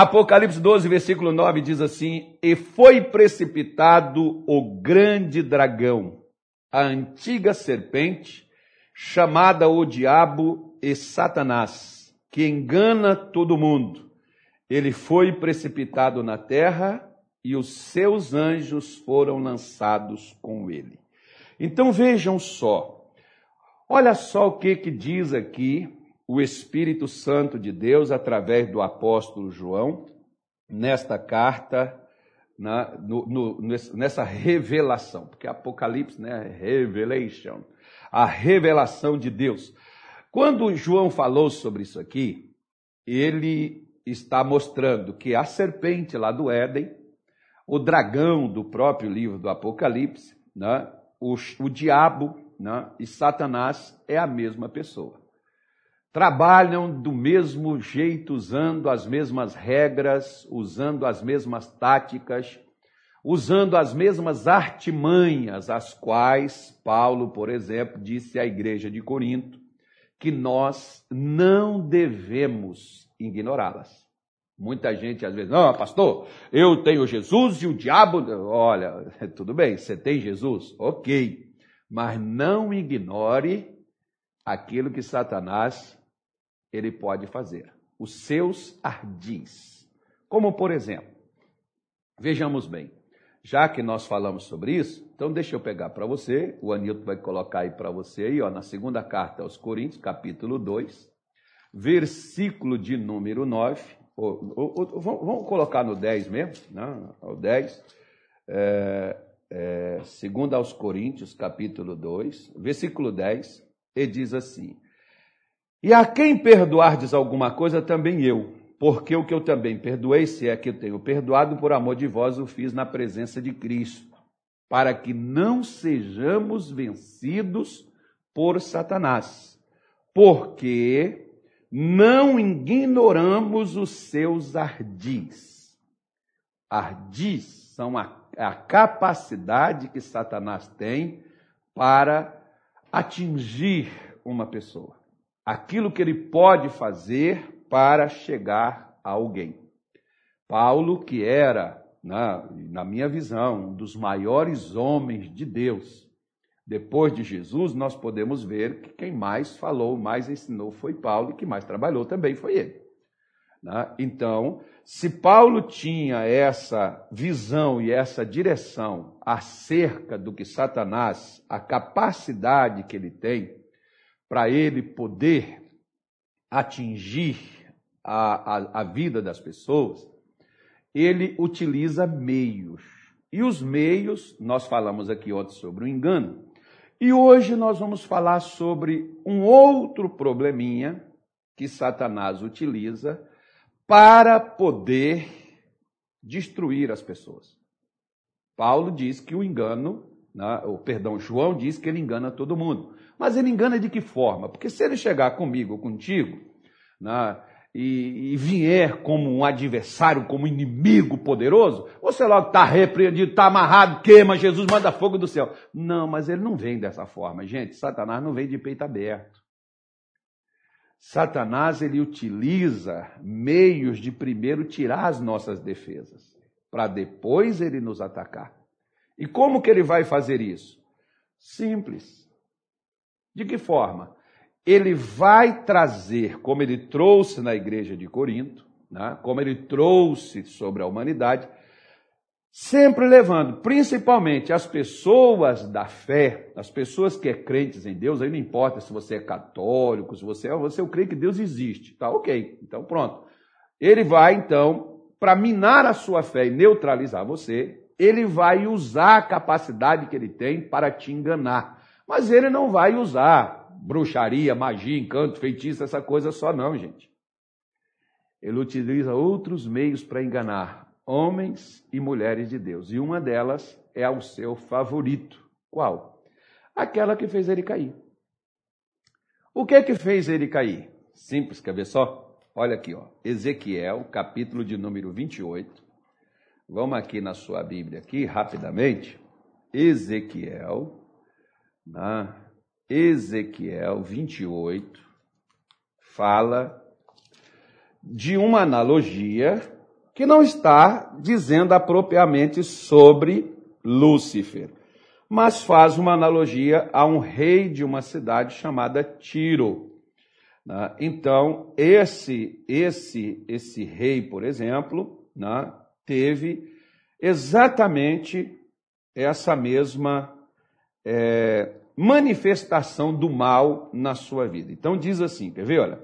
Apocalipse 12, versículo 9 diz assim: E foi precipitado o grande dragão, a antiga serpente, chamada o Diabo e Satanás, que engana todo mundo. Ele foi precipitado na terra e os seus anjos foram lançados com ele. Então vejam só, olha só o que, que diz aqui o Espírito Santo de Deus através do apóstolo João nesta carta, na, no, no, nessa revelação, porque Apocalipse, né, revelation, a revelação de Deus. Quando João falou sobre isso aqui, ele está mostrando que a serpente lá do Éden o dragão do próprio livro do Apocalipse, né? o, o diabo né? e Satanás é a mesma pessoa. Trabalham do mesmo jeito, usando as mesmas regras, usando as mesmas táticas, usando as mesmas artimanhas, as quais Paulo, por exemplo, disse à igreja de Corinto que nós não devemos ignorá-las. Muita gente às vezes, não, pastor, eu tenho Jesus e o diabo. Olha, tudo bem, você tem Jesus? Ok. Mas não ignore aquilo que Satanás ele pode fazer. Os seus ardis. Como por exemplo, vejamos bem, já que nós falamos sobre isso, então deixa eu pegar para você, o Anilton vai colocar aí para você aí, ó, na segunda carta aos Coríntios, capítulo 2, versículo de número 9 ou, ou, ou, vamos colocar no 10 mesmo, né? o 10, é, é, segundo aos Coríntios, capítulo 2, versículo 10, e diz assim, E a quem perdoardes alguma coisa, também eu, porque o que eu também perdoei, se é que eu tenho perdoado, por amor de vós o fiz na presença de Cristo, para que não sejamos vencidos por Satanás, porque não ignoramos os seus ardis. Ardis são a, a capacidade que Satanás tem para atingir uma pessoa. Aquilo que ele pode fazer para chegar a alguém. Paulo, que era, na, na minha visão, um dos maiores homens de Deus, depois de Jesus, nós podemos ver que quem mais falou, mais ensinou foi Paulo, e que mais trabalhou também foi ele. Né? Então, se Paulo tinha essa visão e essa direção acerca do que Satanás, a capacidade que ele tem para ele poder atingir a, a, a vida das pessoas, ele utiliza meios. E os meios, nós falamos aqui ontem sobre o engano, e hoje nós vamos falar sobre um outro probleminha que Satanás utiliza para poder destruir as pessoas. Paulo diz que o engano, né, ou perdão, João diz que ele engana todo mundo. Mas ele engana de que forma? Porque se ele chegar comigo ou contigo, né, e, e, vier como um adversário, como inimigo poderoso, você logo está repreendido, está amarrado, queima, Jesus manda fogo do céu. Não, mas ele não vem dessa forma, gente. Satanás não vem de peito aberto. Satanás ele utiliza meios de primeiro tirar as nossas defesas, para depois ele nos atacar. E como que ele vai fazer isso? Simples. De que forma? ele vai trazer, como ele trouxe na igreja de Corinto, né, como ele trouxe sobre a humanidade, sempre levando principalmente as pessoas da fé, as pessoas que é crentes em Deus, aí não importa se você é católico, se você é, você crê que Deus existe, tá ok, então pronto. Ele vai então, para minar a sua fé e neutralizar você, ele vai usar a capacidade que ele tem para te enganar. Mas ele não vai usar bruxaria, magia, encanto, feitiço, essa coisa só não, gente. Ele utiliza outros meios para enganar homens e mulheres de Deus. E uma delas é o seu favorito. Qual? Aquela que fez ele cair. O que é que fez ele cair? Simples, quer ver só? Olha aqui, ó. Ezequiel, capítulo de número 28. Vamos aqui na sua Bíblia aqui, rapidamente. Ezequiel, na Ezequiel 28 fala de uma analogia que não está dizendo apropriadamente sobre Lúcifer, mas faz uma analogia a um rei de uma cidade chamada Tiro. Né? Então, esse, esse, esse rei, por exemplo, né, teve exatamente essa mesma é, manifestação do mal na sua vida. Então diz assim, quer ver? Olha,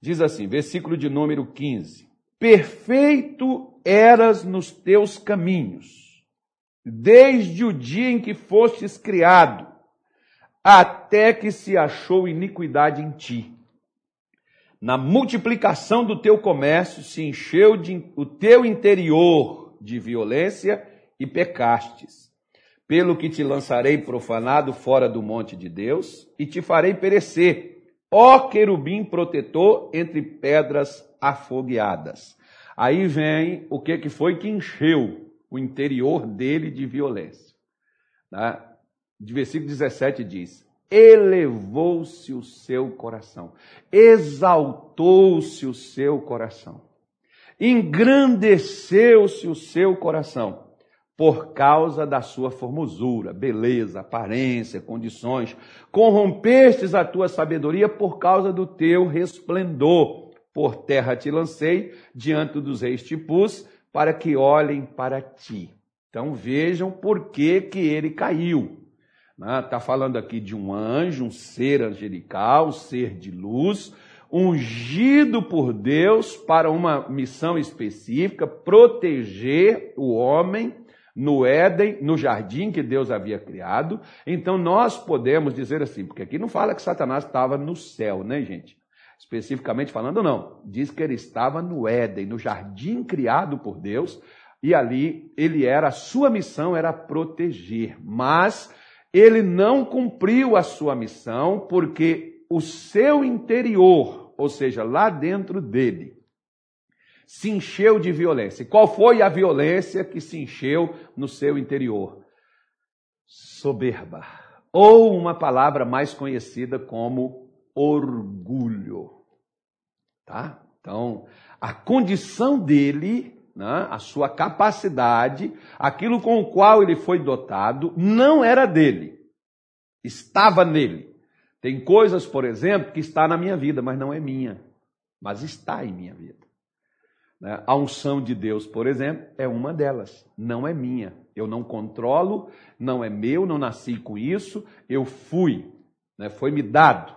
diz assim, versículo de número 15: Perfeito eras nos teus caminhos, desde o dia em que fostes criado, até que se achou iniquidade em ti. Na multiplicação do teu comércio se encheu de, o teu interior de violência e pecastes pelo que te lançarei profanado fora do monte de Deus e te farei perecer, ó querubim protetor entre pedras afogueadas. Aí vem o que, que foi que encheu o interior dele de violência. Né? De versículo 17 diz: Elevou-se o seu coração, exaltou-se o seu coração, engrandeceu-se o seu coração por causa da sua formosura, beleza, aparência, condições. Corrompestes a tua sabedoria por causa do teu resplendor. Por terra te lancei, diante dos reis te pus, para que olhem para ti. Então vejam por que, que ele caiu. Está né? falando aqui de um anjo, um ser angelical, um ser de luz, ungido por Deus para uma missão específica, proteger o homem no Éden, no jardim que Deus havia criado. Então nós podemos dizer assim, porque aqui não fala que Satanás estava no céu, né, gente? Especificamente falando, não. Diz que ele estava no Éden, no jardim criado por Deus, e ali ele era, a sua missão era proteger. Mas ele não cumpriu a sua missão porque o seu interior, ou seja, lá dentro dele, se encheu de violência. E qual foi a violência que se encheu no seu interior? Soberba. Ou uma palavra mais conhecida como orgulho. Tá? Então, a condição dele, né, a sua capacidade, aquilo com o qual ele foi dotado, não era dele. Estava nele. Tem coisas, por exemplo, que está na minha vida, mas não é minha, mas está em minha vida. Né? A unção de Deus, por exemplo, é uma delas, não é minha. Eu não controlo, não é meu, não nasci com isso, eu fui, né? foi me dado.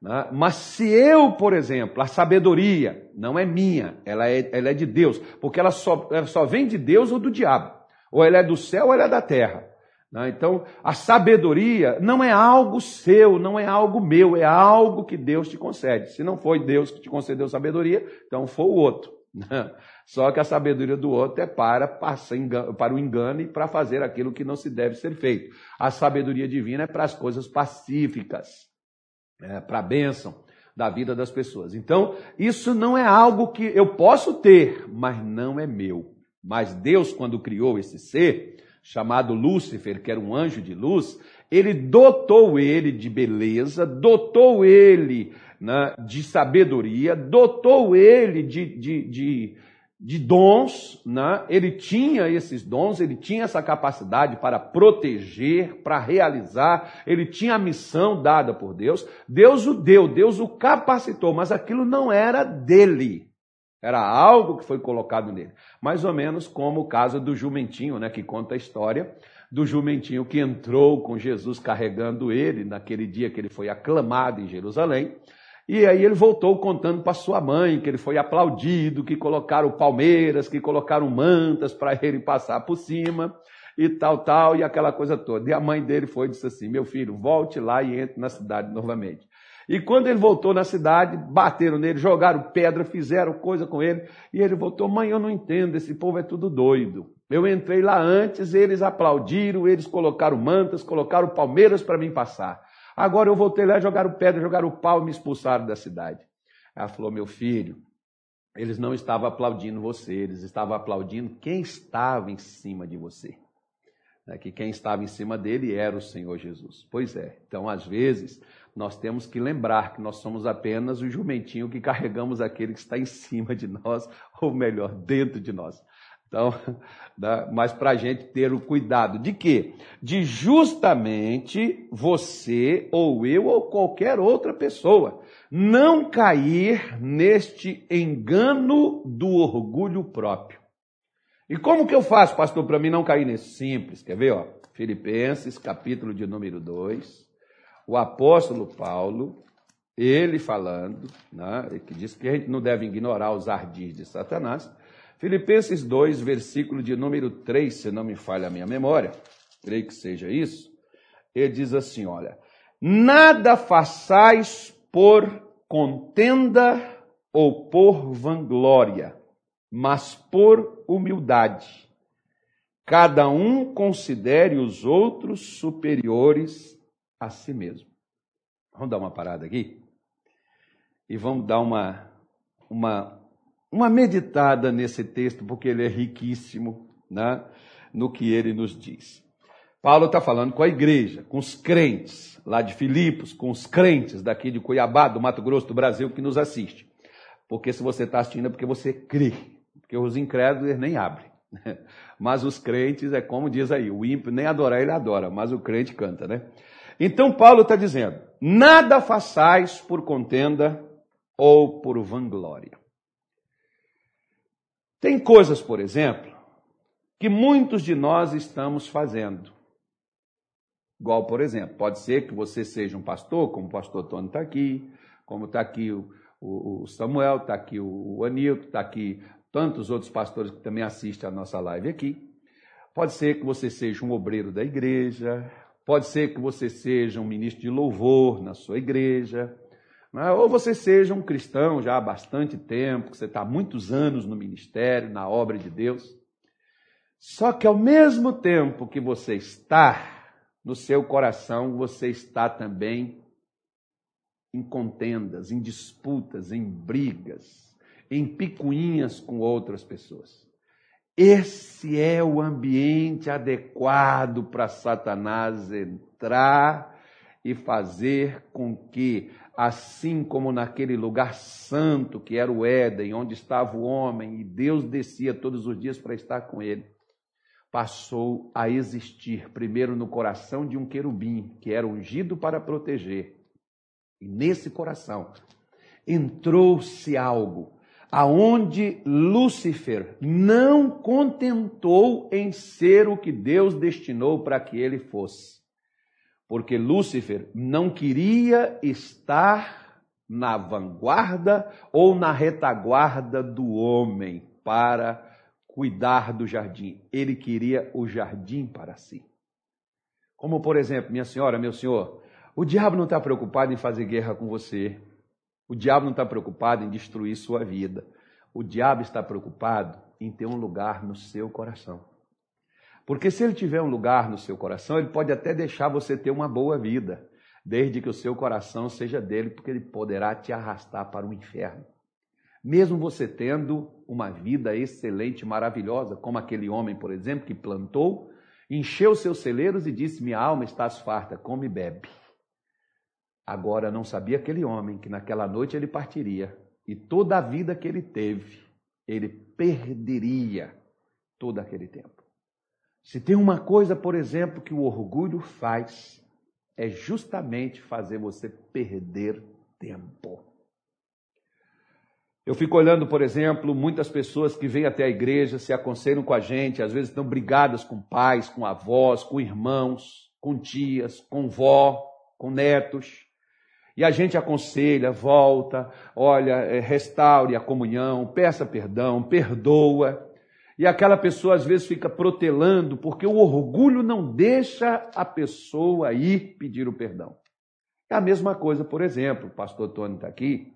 Né? Mas se eu, por exemplo, a sabedoria não é minha, ela é, ela é de Deus, porque ela só, ela só vem de Deus ou do diabo, ou ela é do céu ou ela é da terra. Né? Então, a sabedoria não é algo seu, não é algo meu, é algo que Deus te concede. Se não foi Deus que te concedeu sabedoria, então foi o outro. Só que a sabedoria do outro é para, para o engano e para fazer aquilo que não se deve ser feito. A sabedoria divina é para as coisas pacíficas, é, para a bênção da vida das pessoas. Então, isso não é algo que eu posso ter, mas não é meu. Mas Deus, quando criou esse ser, chamado Lúcifer, que era um anjo de luz, ele dotou ele de beleza, dotou ele né, de sabedoria, dotou ele de, de, de, de dons, né? ele tinha esses dons, ele tinha essa capacidade para proteger, para realizar, ele tinha a missão dada por Deus. Deus o deu, Deus o capacitou, mas aquilo não era dele. Era algo que foi colocado nele. Mais ou menos como o caso do jumentinho, né, que conta a história do jumentinho que entrou com Jesus carregando ele naquele dia que ele foi aclamado em Jerusalém. E aí ele voltou contando para sua mãe que ele foi aplaudido, que colocaram palmeiras, que colocaram mantas para ele passar por cima e tal, tal, e aquela coisa toda. E a mãe dele foi e disse assim: Meu filho, volte lá e entre na cidade novamente. E quando ele voltou na cidade, bateram nele, jogaram pedra, fizeram coisa com ele. E ele voltou: Mãe, eu não entendo, esse povo é tudo doido. Eu entrei lá antes, eles aplaudiram, eles colocaram mantas, colocaram palmeiras para mim passar. Agora eu voltei lá, jogaram pedra, jogaram pau e me expulsaram da cidade. Ela falou: Meu filho, eles não estavam aplaudindo você, eles estavam aplaudindo quem estava em cima de você. É que quem estava em cima dele era o Senhor Jesus. Pois é, então às vezes nós temos que lembrar que nós somos apenas o jumentinho que carregamos aquele que está em cima de nós, ou melhor, dentro de nós. Então, mas para a gente ter o cuidado de quê? De justamente você, ou eu, ou qualquer outra pessoa, não cair neste engano do orgulho próprio. E como que eu faço, pastor, para mim não cair nesse? Simples, quer ver? Ó? Filipenses, capítulo de número 2, o apóstolo Paulo, ele falando, né, que diz que a gente não deve ignorar os ardis de Satanás, Filipenses 2, versículo de número 3, se não me falha a minha memória, creio que seja isso, ele diz assim: olha, nada façais por contenda ou por vanglória, mas por humildade. Cada um considere os outros superiores a si mesmo. Vamos dar uma parada aqui? E vamos dar uma, uma uma meditada nesse texto, porque ele é riquíssimo né, no que ele nos diz. Paulo está falando com a igreja, com os crentes lá de Filipos, com os crentes daqui de Cuiabá, do Mato Grosso do Brasil, que nos assiste. Porque se você está assistindo é porque você crê, porque os incrédulos nem abrem. Mas os crentes, é como diz aí, o ímpio nem adorar ele adora, mas o crente canta, né? Então Paulo está dizendo: nada façais por contenda ou por vanglória. Tem coisas, por exemplo, que muitos de nós estamos fazendo. Igual, por exemplo, pode ser que você seja um pastor, como o pastor Tony está aqui, como está aqui o, o, Samuel, está aqui o Anilton, está aqui tantos outros pastores que também assistem a nossa live aqui. Pode ser que você seja um obreiro da igreja, pode ser que você seja um ministro de louvor na sua igreja, né? Ou você seja um cristão já há bastante tempo, que você está muitos anos no ministério, na obra de Deus. Só que ao mesmo tempo que você está, no seu coração, você está também em contendas, em disputas, em brigas, em picuinhas com outras pessoas. Esse é o ambiente adequado para Satanás entrar e fazer com que assim como naquele lugar santo que era o Éden, onde estava o homem e Deus descia todos os dias para estar com ele, passou a existir primeiro no coração de um querubim que era ungido para proteger. E nesse coração entrou-se algo aonde Lúcifer não contentou em ser o que Deus destinou para que ele fosse porque Lúcifer não queria estar na vanguarda ou na retaguarda do homem para cuidar do jardim. Ele queria o jardim para si. Como, por exemplo, minha senhora, meu senhor, o diabo não está preocupado em fazer guerra com você. O diabo não está preocupado em destruir sua vida. O diabo está preocupado em ter um lugar no seu coração. Porque se ele tiver um lugar no seu coração, ele pode até deixar você ter uma boa vida, desde que o seu coração seja dele, porque ele poderá te arrastar para o inferno. Mesmo você tendo uma vida excelente, maravilhosa, como aquele homem, por exemplo, que plantou, encheu seus celeiros e disse: Minha alma está farta, come e bebe. Agora não sabia aquele homem que naquela noite ele partiria e toda a vida que ele teve, ele perderia todo aquele tempo. Se tem uma coisa, por exemplo, que o orgulho faz, é justamente fazer você perder tempo. Eu fico olhando, por exemplo, muitas pessoas que vêm até a igreja, se aconselham com a gente, às vezes estão brigadas com pais, com avós, com irmãos, com tias, com vó, com netos. E a gente aconselha, volta, olha, é, restaure a comunhão, peça perdão, perdoa. E aquela pessoa às vezes fica protelando, porque o orgulho não deixa a pessoa ir pedir o perdão. É a mesma coisa, por exemplo, o pastor Tony está aqui,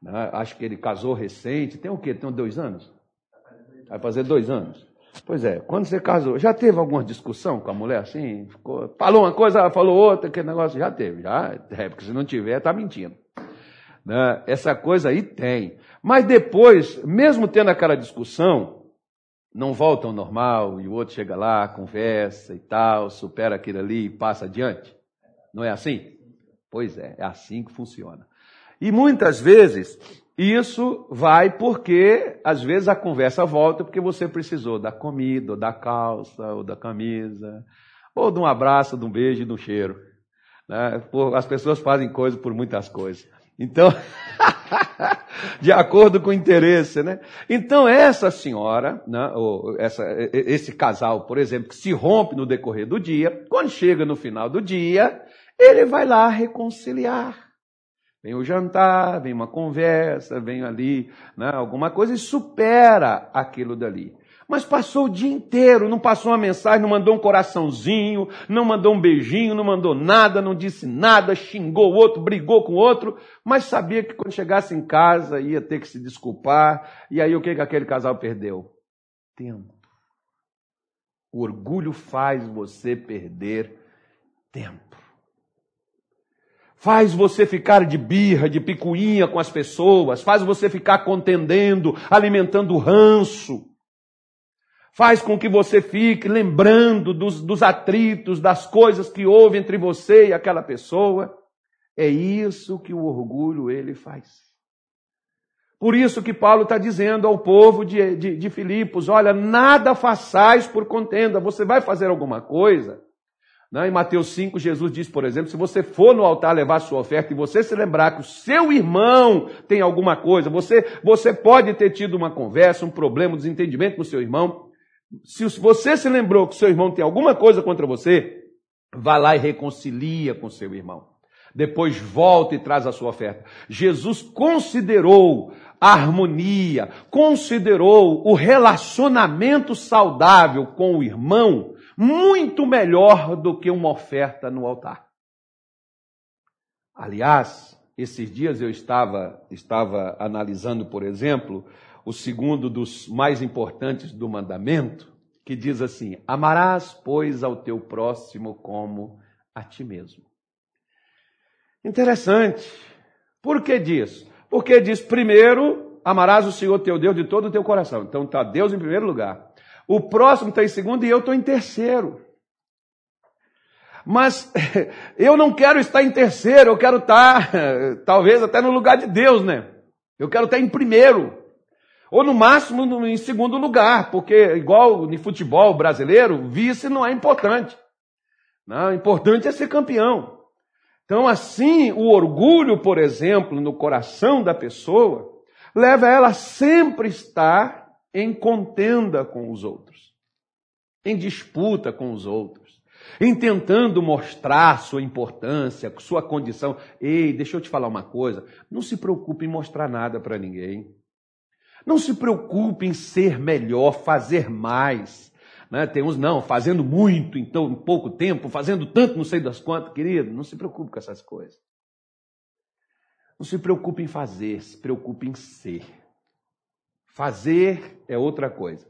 né? acho que ele casou recente, tem o quê? Tem dois anos? Vai fazer dois anos. Pois é, quando você casou, já teve alguma discussão com a mulher assim? Ficou, falou uma coisa, falou outra, que negócio já teve, já, é, porque se não tiver, está mentindo. Né? Essa coisa aí tem. Mas depois, mesmo tendo aquela discussão, não volta ao normal e o outro chega lá, conversa e tal, supera aquilo ali e passa adiante? Não é assim? Pois é, é assim que funciona. E muitas vezes isso vai porque, às vezes, a conversa volta porque você precisou da comida, ou da calça, ou da camisa, ou de um abraço, de um beijo de um cheiro. Né? As pessoas fazem coisas por muitas coisas. Então, de acordo com o interesse, né? Então, essa senhora, né, ou essa, esse casal, por exemplo, que se rompe no decorrer do dia, quando chega no final do dia, ele vai lá reconciliar. Vem o jantar, vem uma conversa, vem ali né, alguma coisa e supera aquilo dali. Mas passou o dia inteiro, não passou uma mensagem, não mandou um coraçãozinho, não mandou um beijinho, não mandou nada, não disse nada, xingou o outro, brigou com o outro, mas sabia que quando chegasse em casa ia ter que se desculpar. E aí o que, que aquele casal perdeu? Tempo. O orgulho faz você perder tempo faz você ficar de birra, de picuinha com as pessoas, faz você ficar contendendo, alimentando ranço, faz com que você fique lembrando dos, dos atritos, das coisas que houve entre você e aquela pessoa. É isso que o orgulho ele faz. Por isso que Paulo está dizendo ao povo de, de, de Filipos: olha, nada façais por contenda, você vai fazer alguma coisa né? Em Mateus 5, Jesus diz, por exemplo, se você for no altar levar sua oferta e você se lembrar que o seu irmão tem alguma coisa, você, você pode ter tido uma conversa, um problema, um desentendimento com o seu irmão. Se você se lembrou que seu irmão tem alguma coisa contra você, vá lá e reconcilia com seu irmão. Depois volta e traz a sua oferta. Jesus considerou a harmonia, considerou o relacionamento saudável com o irmão muito melhor do que uma oferta no altar. Aliás, esses dias eu estava, estava analisando, por exemplo, o segundo dos mais importantes do mandamento, que diz assim: Amarás, pois, ao teu próximo como a ti mesmo. Interessante. Por que diz? Porque diz, primeiro, amarás o Senhor teu Deus de todo o teu coração. Então está Deus em primeiro lugar. O próximo está em segundo e eu estou em terceiro. Mas eu não quero estar em terceiro, eu quero estar, talvez até no lugar de Deus, né? Eu quero estar em primeiro. Ou no máximo em segundo lugar, porque igual no futebol brasileiro, vice não é importante. Não, importante é ser campeão. Então, assim, o orgulho, por exemplo, no coração da pessoa, leva ela a sempre estar em contenda com os outros, em disputa com os outros, em tentando mostrar sua importância, sua condição. Ei, deixa eu te falar uma coisa: não se preocupe em mostrar nada para ninguém. Não se preocupe em ser melhor, fazer mais. Né? Tem uns, não, fazendo muito em tão pouco tempo, fazendo tanto, não sei das quantas, querido. Não se preocupe com essas coisas. Não se preocupe em fazer, se preocupe em ser. Fazer é outra coisa.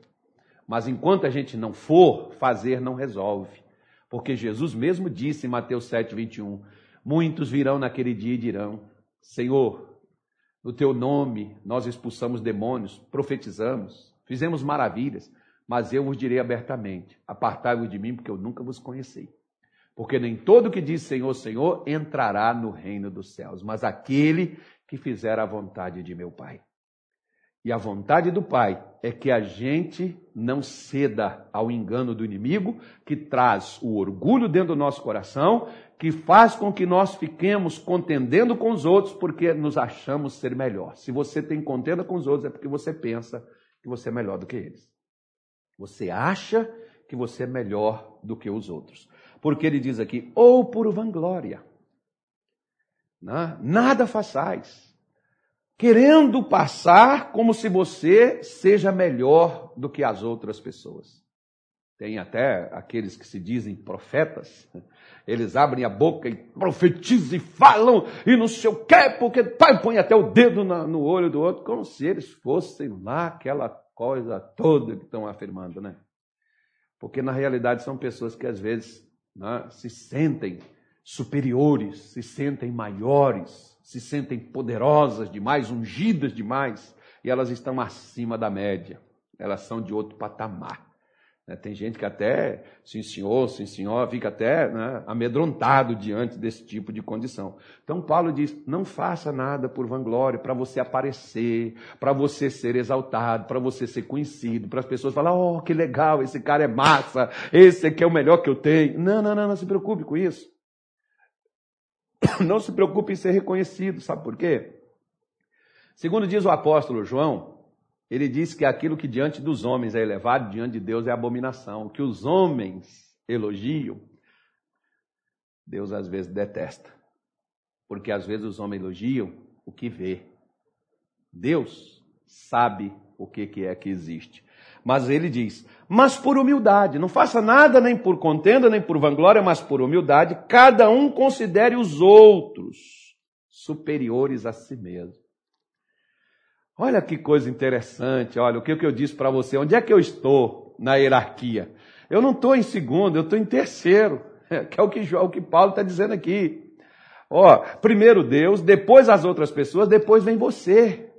Mas enquanto a gente não for, fazer não resolve. Porque Jesus mesmo disse em Mateus 7, 21, muitos virão naquele dia e dirão, Senhor, no teu nome nós expulsamos demônios, profetizamos, fizemos maravilhas, mas eu vos direi abertamente, apartai-vos de mim, porque eu nunca vos conheci. Porque nem todo que diz Senhor, Senhor entrará no reino dos céus, mas aquele que fizer a vontade de meu Pai. E a vontade do Pai é que a gente não ceda ao engano do inimigo, que traz o orgulho dentro do nosso coração, que faz com que nós fiquemos contendendo com os outros porque nos achamos ser melhor. Se você tem contenda com os outros, é porque você pensa que você é melhor do que eles. Você acha que você é melhor do que os outros. Porque ele diz aqui, ou por vanglória. Né? Nada façais querendo passar como se você seja melhor do que as outras pessoas. Tem até aqueles que se dizem profetas, eles abrem a boca e profetizam e falam e não sei o quê, porque pai põe até o dedo no olho do outro, como se eles fossem lá aquela coisa toda que estão afirmando, né? Porque na realidade são pessoas que às vezes né, se sentem superiores, se sentem maiores, se sentem poderosas demais, ungidas demais, e elas estão acima da média, elas são de outro patamar. Né? Tem gente que até, sim senhor, sim senhor, fica até né, amedrontado diante desse tipo de condição. Então Paulo diz: não faça nada por vanglória, para você aparecer, para você ser exaltado, para você ser conhecido, para as pessoas falarem: oh, que legal, esse cara é massa, esse aqui é o melhor que eu tenho. Não, não, não, não se preocupe com isso. Não se preocupe em ser reconhecido, sabe por quê? Segundo diz o apóstolo João, ele diz que aquilo que diante dos homens é elevado, diante de Deus é abominação. O que os homens elogiam, Deus às vezes detesta. Porque às vezes os homens elogiam o que vê. Deus sabe o que, é que existe. Mas ele diz: mas por humildade, não faça nada nem por contenda, nem por vanglória, mas por humildade, cada um considere os outros superiores a si mesmo. Olha que coisa interessante, olha o que, eu disse para você, onde é que eu estou na hierarquia? Eu não estou em segundo, eu estou em terceiro, que é o que, o que Paulo está dizendo aqui. Ó, primeiro Deus, depois as outras pessoas, depois vem você.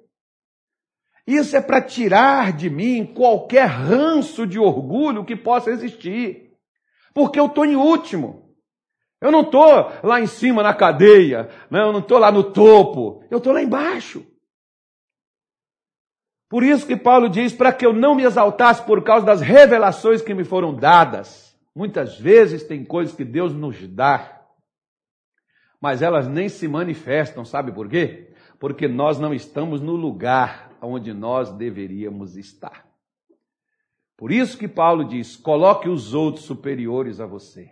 Isso é para tirar de mim qualquer ranço de orgulho que possa existir. Porque eu estou em último. Eu não estou lá em cima na cadeia, não, eu não estou lá no topo, eu estou lá embaixo. Por isso que Paulo diz para que eu não me exaltasse por causa das revelações que me foram dadas. Muitas vezes tem coisas que Deus nos dá, mas elas nem se manifestam, sabe por quê? Porque nós não estamos no lugar onde nós deveríamos estar. Por isso que Paulo diz: coloque os outros superiores a você.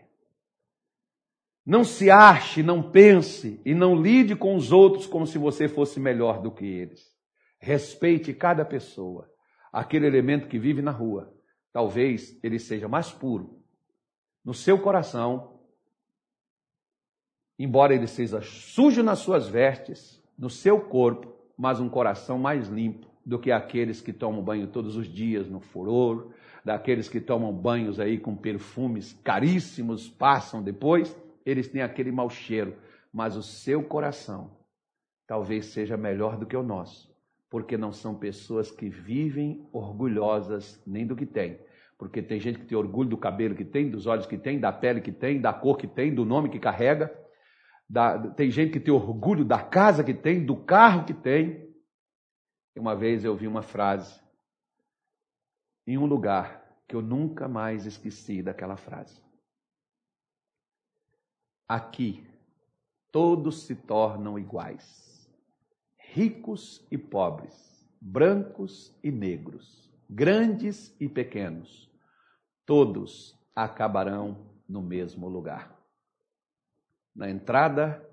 Não se ache, não pense e não lide com os outros como se você fosse melhor do que eles. Respeite cada pessoa. Aquele elemento que vive na rua, talvez ele seja mais puro no seu coração, embora ele seja sujo nas suas vestes, no seu corpo, mas um coração mais limpo do que aqueles que tomam banho todos os dias no furor, daqueles que tomam banhos aí com perfumes caríssimos, passam depois, eles têm aquele mau cheiro, mas o seu coração talvez seja melhor do que o nosso porque não são pessoas que vivem orgulhosas nem do que têm. Porque tem gente que tem orgulho do cabelo que tem, dos olhos que tem, da pele que tem, da cor que tem, do nome que carrega. Da, tem gente que tem orgulho da casa que tem, do carro que tem. Uma vez eu vi uma frase em um lugar que eu nunca mais esqueci daquela frase. Aqui, todos se tornam iguais ricos e pobres, brancos e negros, grandes e pequenos, todos acabarão no mesmo lugar. Na entrada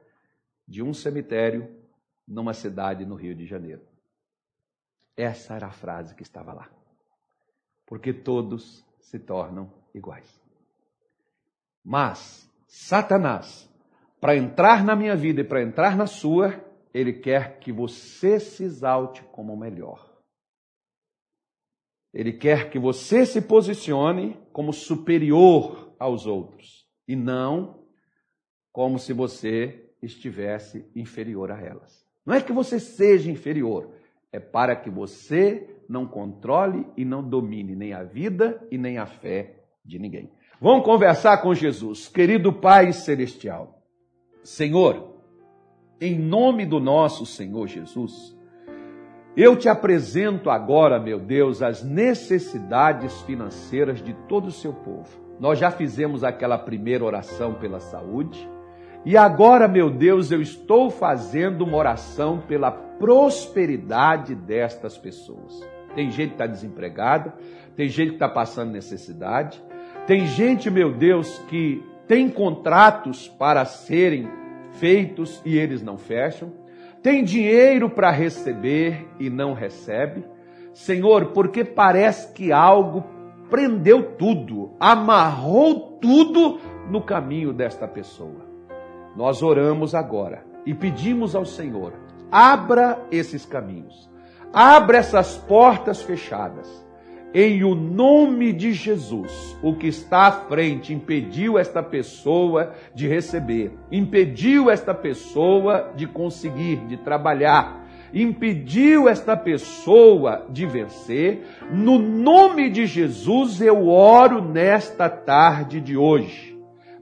de um cemitério numa cidade no Rio de Janeiro. Essa era a frase que estava lá. Porque todos se tornam iguais. Mas Satanás, para entrar na minha vida e para entrar na sua, ele quer que você se exalte como o melhor. Ele quer que você se posicione como superior aos outros e não como se você estivesse inferior a elas. Não é que você seja inferior, é para que você não controle e não domine nem a vida e nem a fé de ninguém. Vamos conversar com Jesus, querido Pai Celestial. Senhor, em nome do nosso Senhor Jesus, eu te apresento agora, meu Deus, as necessidades financeiras de todo o seu povo. Nós já fizemos aquela primeira oração pela saúde, e agora, meu Deus, eu estou fazendo uma oração pela prosperidade destas pessoas. Tem gente que está desempregada, tem gente que está passando necessidade, tem gente, meu Deus, que tem contratos para serem feitos e eles não fecham, tem dinheiro para receber e não recebe. Senhor, porque parece que algo prendeu tudo, amarrou tudo no caminho desta pessoa. Nós oramos agora e pedimos ao Senhor: abra esses caminhos, abra essas portas fechadas. Em o nome de Jesus, o que está à frente impediu esta pessoa de receber, impediu esta pessoa de conseguir, de trabalhar, impediu esta pessoa de vencer, no nome de Jesus eu oro nesta tarde de hoje,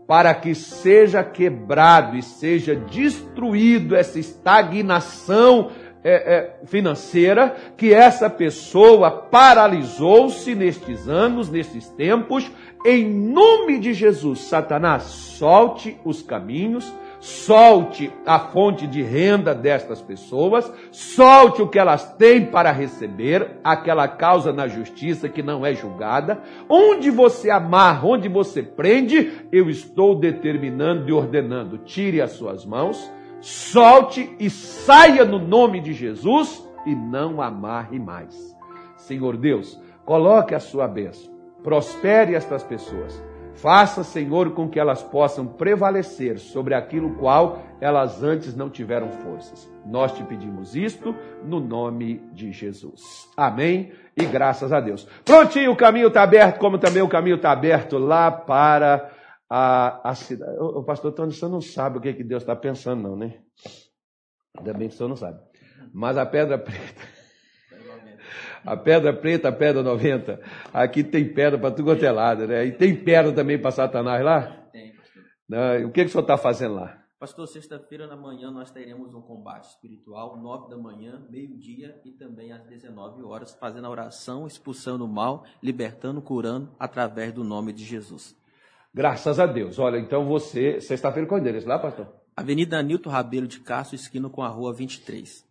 para que seja quebrado e seja destruído essa estagnação é, é, financeira que essa pessoa paralisou-se nestes anos, nestes tempos. Em nome de Jesus, Satanás, solte os caminhos, solte a fonte de renda destas pessoas, solte o que elas têm para receber, aquela causa na justiça que não é julgada. Onde você amarra, onde você prende, eu estou determinando e ordenando. Tire as suas mãos solte e saia no nome de Jesus e não amarre mais. Senhor Deus, coloque a sua bênção, prospere estas pessoas. Faça, Senhor, com que elas possam prevalecer sobre aquilo qual elas antes não tiveram forças. Nós te pedimos isto no nome de Jesus. Amém e graças a Deus. Prontinho, o caminho está aberto, como também o caminho está aberto lá para a, a cidade. O, o pastor Tony, você não sabe o que, que Deus está pensando, não, né? Ainda bem que o senhor não sabe. Mas a pedra preta. A pedra preta, a pedra 90. Aqui tem pedra para tudo quanto é lado, né? E tem pedra também para Satanás lá? Tem, pastor. Não, o que, que o senhor está fazendo lá? Pastor, sexta-feira na manhã nós teremos um combate espiritual, nove da manhã, meio-dia e também às 19 horas, fazendo a oração, expulsando o mal, libertando, curando, através do nome de Jesus. Graças a Deus. Olha, então você, sexta-feira, qual é endereço lá, pastor? Avenida Nilton Rabelo de Castro, esquina com a rua 23.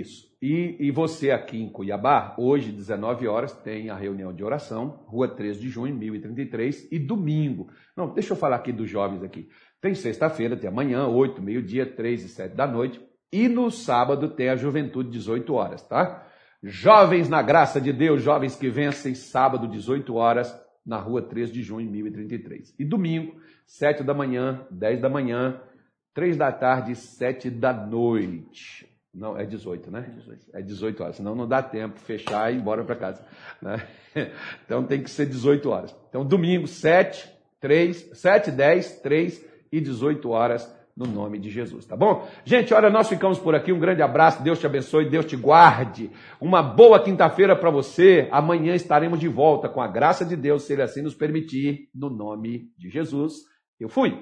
Isso. E, e você aqui em Cuiabá, hoje, 19 horas, tem a reunião de oração, rua 3 de junho, 1033, e domingo. Não, deixa eu falar aqui dos jovens aqui. Tem sexta-feira, tem amanhã, 8, meio-dia, 3 e 7 da noite. E no sábado tem a juventude, 18 horas, tá? Jovens na graça de Deus, jovens que vencem, sábado, 18 horas, na rua 3 de junho, 1033. E domingo, 7 da manhã, 10 da manhã, 3 da tarde, 7 da noite. Não, é 18, né? 18. É 18 horas, senão não dá tempo fechar e ir embora para casa. Né? Então tem que ser 18 horas. Então domingo, 7, 3, 7, 10, 3 e 18 horas no nome de Jesus, tá bom? Gente, olha, nós ficamos por aqui. Um grande abraço, Deus te abençoe, Deus te guarde. Uma boa quinta-feira para você. Amanhã estaremos de volta com a graça de Deus, se Ele assim nos permitir, no nome de Jesus. Eu fui.